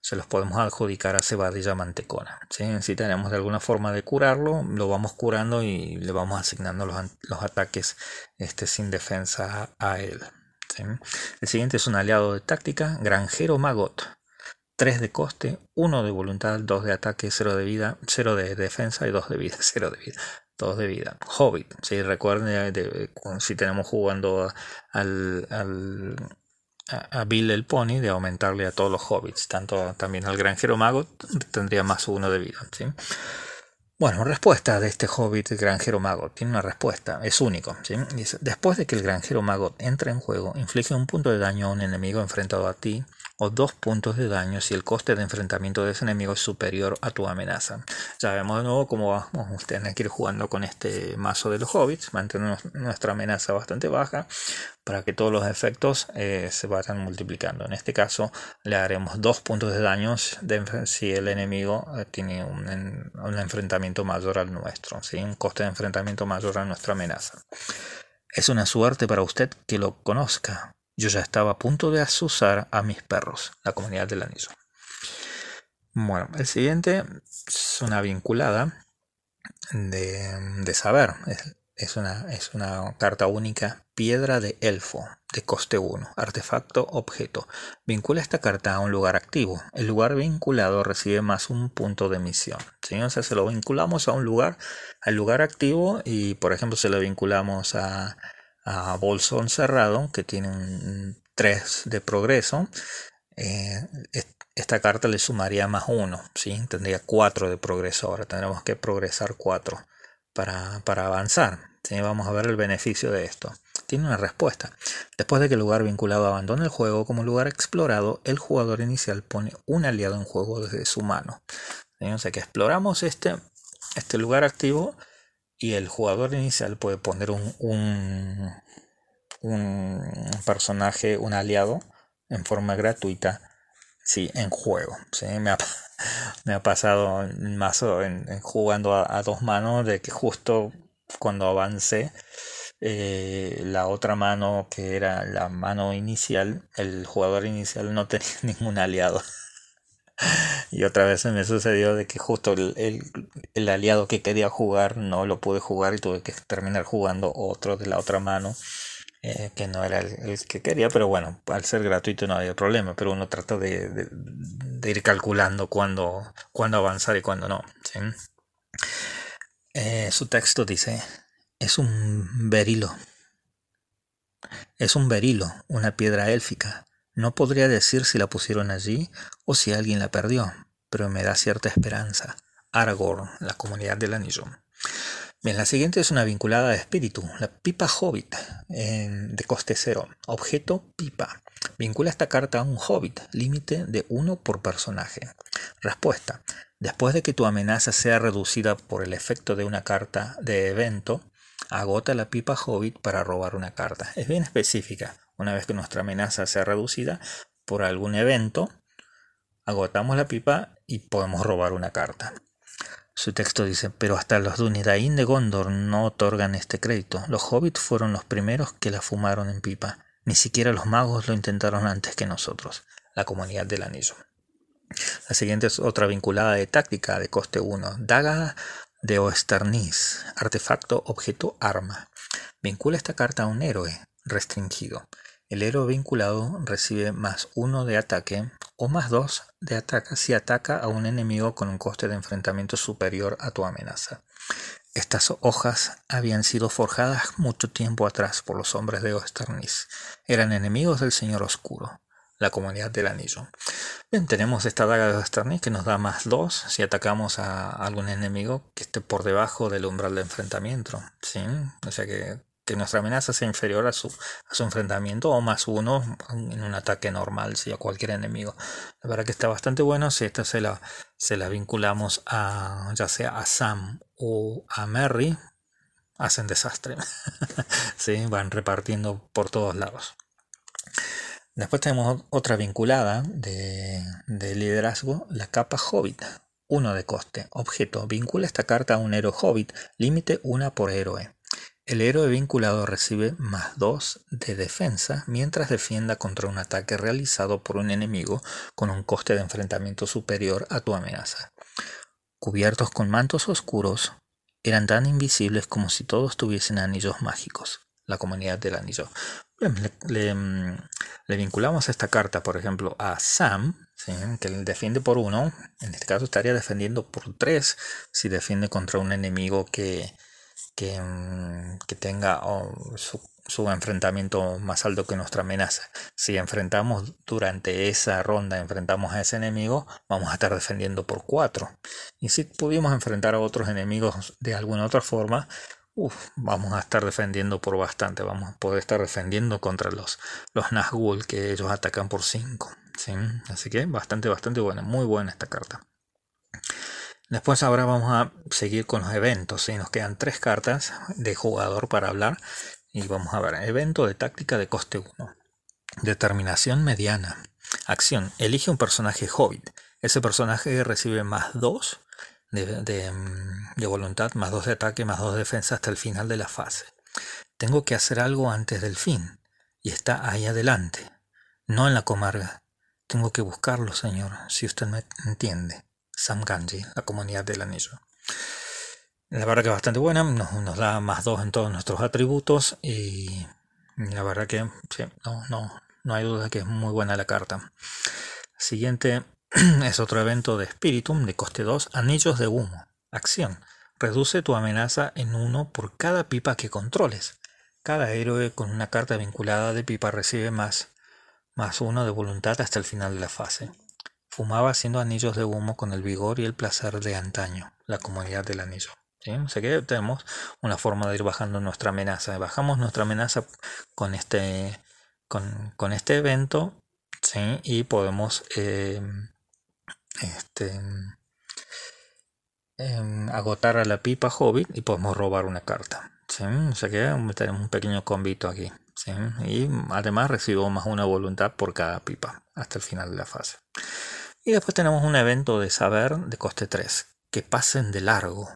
se los podemos adjudicar a Cebadilla Mantecona. Si tenemos de alguna forma de curarlo, lo vamos curando y le vamos asignando los, los ataques este, sin defensa a él. El siguiente es un aliado de táctica, Granjero Magot. 3 de coste, 1 de voluntad, 2 de ataque, 0 de vida, 0 de defensa y 2 de vida, (laughs) 0 de vida. 2 de vida. Hobbit, si recuerden, de, si tenemos jugando al, al a Bill el Pony de aumentarle a todos los hobbits, tanto también al granjero mago tendría más uno de vida. ¿sí? Bueno, respuesta de este hobbit granjero mago. Tiene una respuesta, es único. ¿sí? después de que el granjero mago entre en juego, inflige un punto de daño a un enemigo enfrentado a ti o dos puntos de daño si el coste de enfrentamiento de ese enemigo es superior a tu amenaza. Ya vemos de nuevo cómo vamos ustedes que ir jugando con este mazo de los hobbits, mantener nuestra amenaza bastante baja para que todos los efectos eh, se vayan multiplicando. En este caso le haremos dos puntos de daño si el enemigo eh, tiene un, enfrentamiento mayor al nuestro, ¿sí? un coste de enfrentamiento mayor a nuestra amenaza. Es una suerte para usted que lo conozca, yo ya estaba a punto de asusar a mis perros, la comunidad del anillo. Bueno, el siguiente es una vinculada de, saber. Es, una, es una carta única, piedra de elfo, de coste 1, artefacto, objeto. Vincula esta carta a un lugar activo. El lugar vinculado recibe más un punto de misión. ¿sí? O sea, se lo vinculamos a un lugar, al lugar activo y, por ejemplo, se lo vinculamos a a bolsón cerrado que tiene un 3 de progreso, eh, esta carta le sumaría más 1, ¿sí? tendría 4 de progreso. Ahora tendremos que progresar 4 para, avanzar. Vamos a ver el beneficio de esto. Tiene una respuesta. Después de que el lugar vinculado abandone el juego como lugar explorado, el jugador inicial pone un aliado en juego desde su mano. Sea que exploramos este, este lugar activo y el jugador inicial puede poner un, un, un personaje, un aliado, en forma gratuita, sí, en juego. ¿sí? Me, ha, (laughs) me ha pasado en mazo en, jugando a, dos manos de que justo cuando avancé eh, la otra mano que era la mano inicial, el jugador inicial no tenía (laughs) ningún aliado. (laughs) Y otra vez me sucedió de que justo el, aliado que quería jugar no lo pude jugar y tuve que terminar jugando otro de la otra mano. Eh, que no era el, que quería, pero bueno, al ser gratuito no había problema, pero uno trata de, ir calculando cuándo, avanzar y cuándo no. Eh, su texto dice, es un berilo. Es un berilo, una piedra élfica, no podría decir si la pusieron allí o si alguien la perdió, pero me da cierta esperanza. Aragorn, la comunidad del anillo. Bien, la siguiente es una vinculada de espíritu, la pipa hobbit, de coste cero. Objeto pipa. Vincula esta carta a un hobbit, límite de uno por personaje. Respuesta. Después de que tu amenaza sea reducida por el efecto de una carta de evento, agota la pipa hobbit para robar una carta. Es bien específica. Una vez que nuestra amenaza sea reducida por algún evento, agotamos la pipa y podemos robar una carta. Su texto dice, pero hasta los Dunidain de Gondor no otorgan este crédito. Los hobbits fueron los primeros que la fumaron en pipa. Ni siquiera los magos lo intentaron antes que nosotros, la comunidad del anillo. La siguiente es otra vinculada de táctica de coste 1. Daga de Oesternis, artefacto, objeto, arma. Vincula esta carta a un héroe restringido. El héroe vinculado recibe más uno de ataque o más dos de ataque si ataca a un enemigo con un coste de enfrentamiento superior a tu amenaza. Estas hojas habían sido forjadas mucho tiempo atrás por los hombres de Osternis. Eran enemigos del Señor Oscuro, la comunidad del anillo. Bien, tenemos esta daga de Osternis que nos da más dos si atacamos a algún enemigo que esté por debajo del umbral de enfrentamiento. ¿sí? O sea que que nuestra amenaza sea inferior a su, enfrentamiento o más uno en un ataque normal, si a cualquier enemigo. La verdad que está bastante bueno. Si esta se la, vinculamos a ya sea a Sam o a Merry, hacen desastre. (laughs) ¿Sí? Van repartiendo por todos lados. Después tenemos otra vinculada de, de liderazgo, la capa Hobbit. Uno de coste. Objeto. Vincula esta carta a un héroe Hobbit. Límite una por héroe. El héroe vinculado recibe más 2 de defensa mientras defienda contra un ataque realizado por un enemigo con un coste de enfrentamiento superior a tu amenaza. Cubiertos con mantos oscuros, eran tan invisibles como si todos tuviesen anillos mágicos. La comunidad del anillo. le, mm, le, vinculamos esta carta, por ejemplo, a Sam, que defiende por uno, en este caso estaría defendiendo por tres si defiende contra un enemigo que, que, mm, tenga su, enfrentamiento más alto que nuestra amenaza. Si enfrentamos durante esa ronda, enfrentamos a ese enemigo, vamos a estar defendiendo por cuatro. Y si pudimos enfrentar a otros enemigos de alguna otra forma, vamos a estar defendiendo por bastante, vamos a poder estar defendiendo contra los, los Nazgûl que ellos atacan por 5. Así que bastante, bastante buena, muy buena esta carta. Después ahora vamos a seguir con los eventos. ¿sí? Nos quedan tres cartas de jugador para hablar. Y vamos a ver, evento de táctica de coste 1. Determinación mediana. Acción. Elige un personaje hobbit. Ese personaje recibe más 2 de, mm, de, voluntad, más 2 de ataque, más 2 de defensa hasta el final de la fase. Tengo que hacer algo antes del fin. Y está ahí adelante. No en la comarca. Tengo que buscarlo, señor, si usted me entiende. Sam Ganji, la comunidad del anillo. La verdad que es bastante buena, nos, da más 2 en todos nuestros atributos y la verdad que no, no, no hay duda que es muy buena la carta. Siguiente (clears throat) es otro evento de Spiritum de coste 2, Anillos de Humo. Acción. Reduce tu amenaza en uno por cada pipa que controles. Cada héroe con una carta vinculada de pipa recibe más más uno de voluntad hasta el final de la fase. Fumaba haciendo anillos de humo con el vigor y el placer de antaño, la comunidad del anillo. ¿sí? O sea que tenemos una forma de ir bajando nuestra amenaza. Bajamos nuestra amenaza con este, con, este evento ¿sí? y podemos eh, este, em, agotar a la pipa hobbit y podemos robar una carta. ¿sí? O sea que tenemos un pequeño convito aquí. Y además recibo más una voluntad por cada pipa hasta el final de la fase. Y después tenemos un evento de saber de coste 3, que pasen de largo.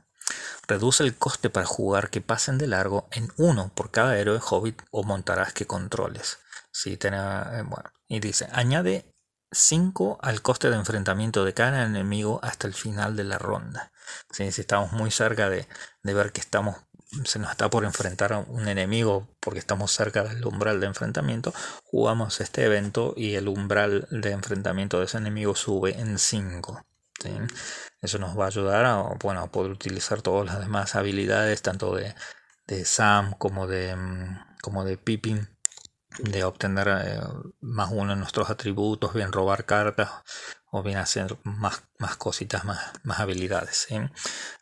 Reduce el coste para jugar que pasen de largo en uno por cada héroe hobbit o montarás que controles. Sí, eh, bueno. Y dice, añade 5 al coste de enfrentamiento de cada enemigo hasta el final de la ronda. Si estamos muy cerca de, de ver que estamos se nos está por enfrentar a un enemigo porque estamos cerca del umbral de enfrentamiento, jugamos este evento y el umbral de enfrentamiento de ese enemigo sube en 5. Eso nos va a ayudar a, bueno, poder utilizar todas las demás habilidades, tanto de, de Sam como de, mm, como de Pippin, de obtener eh, más uno de nuestros atributos, bien robar cartas o bien hacer más, más cositas, más, más habilidades.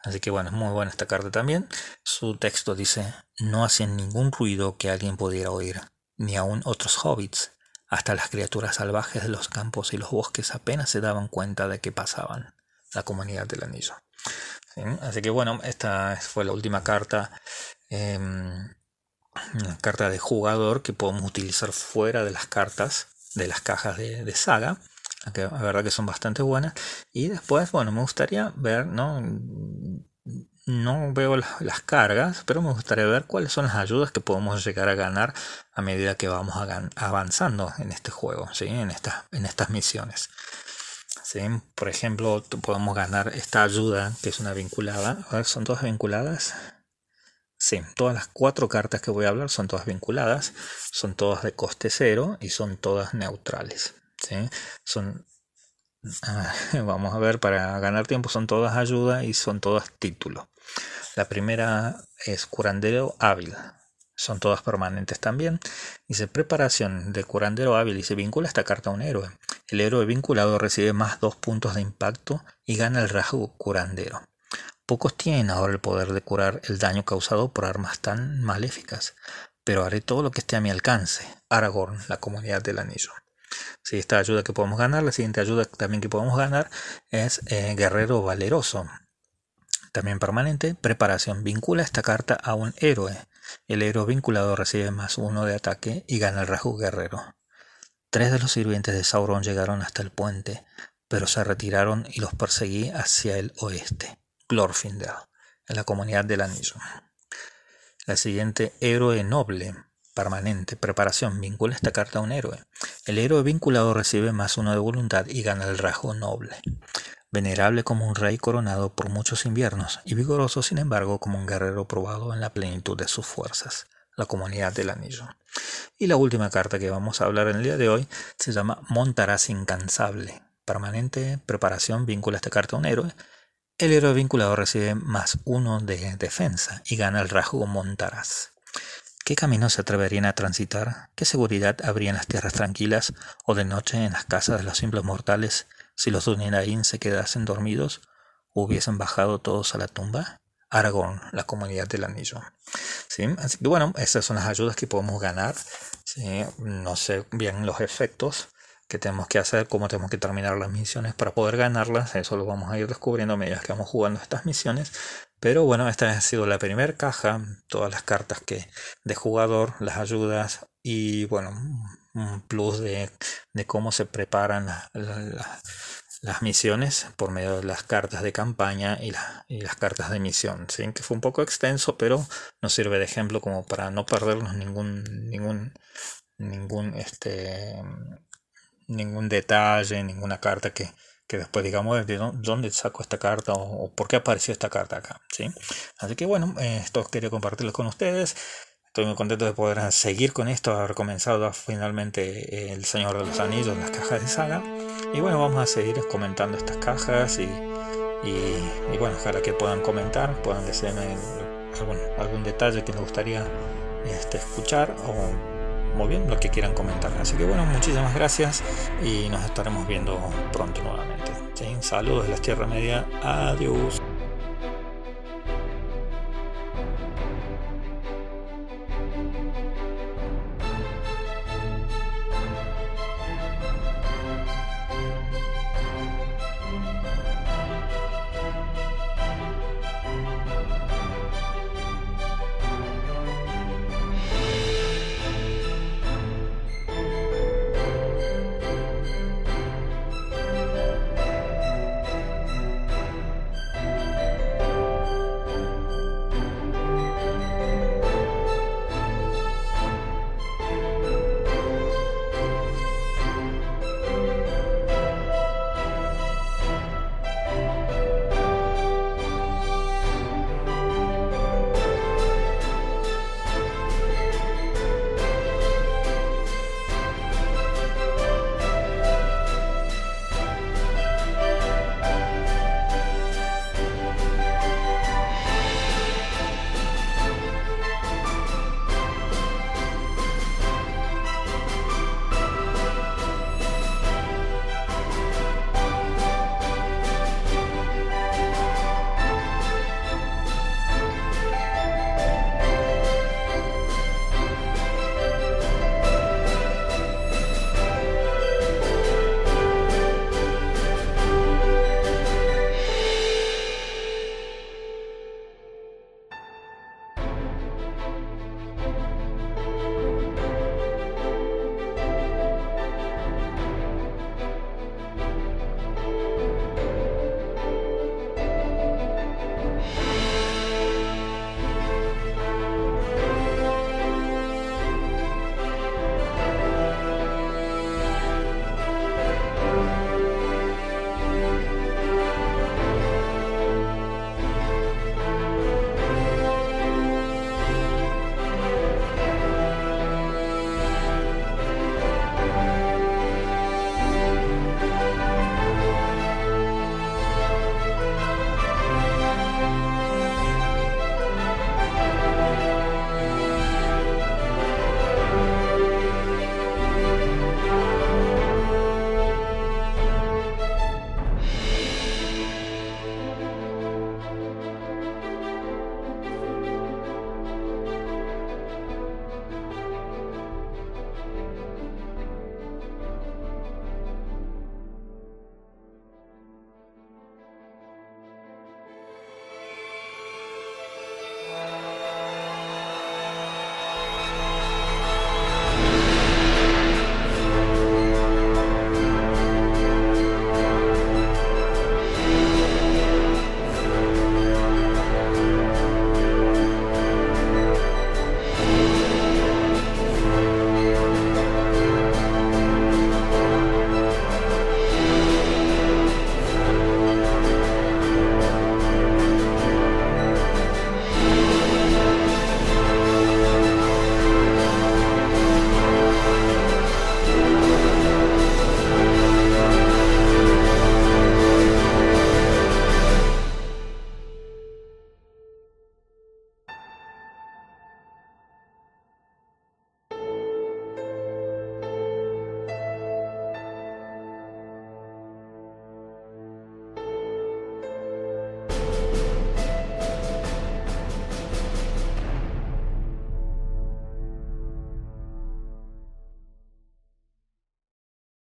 Así que bueno, es muy buena esta carta también. Su texto dice, no hacen ningún ruido que alguien pudiera oír, ni aun otros hobbits. Hasta las criaturas salvajes de los campos y los bosques apenas se daban cuenta de que pasaban la comunidad del anillo. Así que bueno, esta fue la última carta. Em, una carta de jugador que podemos utilizar fuera de las cartas de las cajas de, de saga la verdad que son bastante buenas. Y después, bueno, me gustaría ver, ¿no? No veo las cargas, pero me gustaría ver cuáles son las ayudas que podemos llegar a ganar a medida que vamos avanzando en este juego, ¿sí? en, estas, en estas misiones. ¿sí? Por ejemplo, podemos ganar esta ayuda, que es una vinculada. A ver, ¿son todas vinculadas? Sí, todas las cuatro cartas que voy a hablar son todas vinculadas, son todas de coste cero y son todas neutrales. Son, ah, (laughs) vamos a ver, para ganar tiempo son todas ayuda y son todas títulos. La primera es curandero hábil. Son todas permanentes también. Dice preparación de curandero hábil y se vincula esta carta a un héroe. El héroe vinculado recibe más dos puntos de impacto y gana el rasgo curandero. Pocos tienen ahora el poder de curar el daño causado por armas tan maléficas, pero haré todo lo que esté a mi alcance. Aragorn, la comunidad del anillo. Si esta ayuda que podemos ganar, la siguiente ayuda también que podemos ganar es eh, Guerrero Valeroso. También permanente, preparación. Vincula esta carta a un héroe. El héroe vinculado recibe más uno de ataque y gana el rasgo guerrero. Tres de los sirvientes de Sauron llegaron hasta el puente, pero se retiraron y los perseguí hacia el oeste. Glorfindel, en la comunidad del anillo. La siguiente, héroe noble permanente. Preparación. Vincula esta carta a un héroe. El héroe vinculado recibe más uno de voluntad y gana el rasgo noble. Venerable como un rey coronado por muchos inviernos y vigoroso sin embargo como un guerrero probado en la plenitud de sus fuerzas. La comunidad del anillo. Y la última carta que vamos a hablar en el día de hoy se llama Montarás incansable. permanente preparación vincula esta carta a un héroe, el héroe vinculado recibe más uno de defensa y gana el rasgo Montaraz. ¿Qué caminos se atreverían a transitar? ¿Qué seguridad habría en las tierras tranquilas o de noche en las casas de los simples mortales si los Dunirain se quedasen dormidos o hubiesen bajado todos a la tumba? Aragón, la comunidad del anillo. ¿Sí? Así que bueno, esas son las ayudas que podemos ganar. No sé bien los efectos que tenemos que hacer, cómo tenemos que terminar las misiones para poder ganarlas. Eso lo vamos a ir descubriendo a medida que vamos jugando estas misiones. Pero bueno, esta ha sido la primera caja, todas las cartas que de jugador, las ayudas y bueno, un plus de, cómo se preparan las misiones por medio de las cartas de campaña y, las cartas de misión. ¿sí? Que fue un poco extenso, pero nos sirve de ejemplo como para no perdernos ningún, ningún, ningún, este, ningún detalle, ninguna carta que, que después digamos de dónde saco esta carta o, por qué apareció esta carta acá. ¿sí? Así que bueno, eh, esto quería compartirlo con ustedes. Estoy muy contento de poder seguir con esto, haber comenzado finalmente El Señor de los Anillos, las cajas de saga. Y bueno, vamos a seguir comentando estas cajas y, y, bueno, ojalá que puedan comentar, puedan decirme algún, algún detalle que les gustaría este, escuchar o muy bien lo que quieran comentar. Así que bueno, muchísimas gracias y nos estaremos viendo pronto nuevamente. Saludos de la Tierra Media. Adiós.